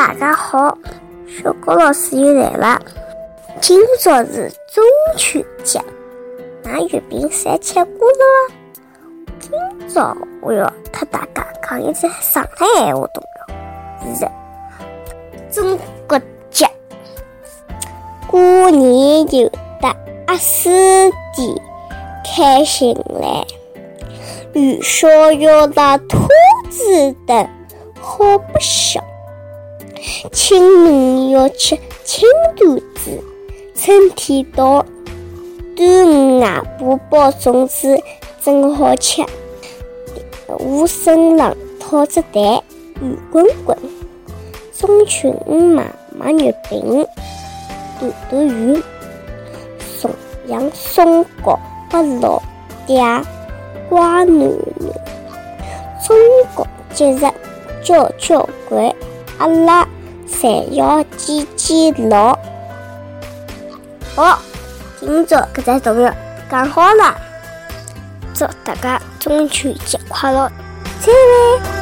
大家好，小高老师又来了。今朝是中秋节，拿月饼三吃过了伐？今朝我要和大家讲一只上海闲话，懂了？是，中国节，过年有的阿四弟开心来，元宵要打兔子灯，好不笑。清明要吃青团子，春天到，端午外婆包粽子真好吃。我身上套着蛋，圆滚滚。中秋五买买月饼，团团圆。重阳松糕给老爹，乖囡囡。中国节日交交关。阿拉侪要记记牢。好，今朝搿只作业讲好了，祝大家中秋节快乐，再会。